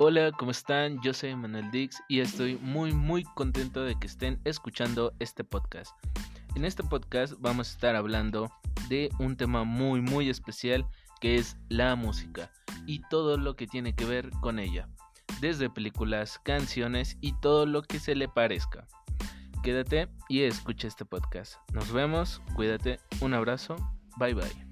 Hola, ¿cómo están? Yo soy Manuel Dix y estoy muy muy contento de que estén escuchando este podcast. En este podcast vamos a estar hablando de un tema muy muy especial que es la música y todo lo que tiene que ver con ella, desde películas, canciones y todo lo que se le parezca. Quédate y escucha este podcast. Nos vemos, cuídate, un abrazo, bye bye.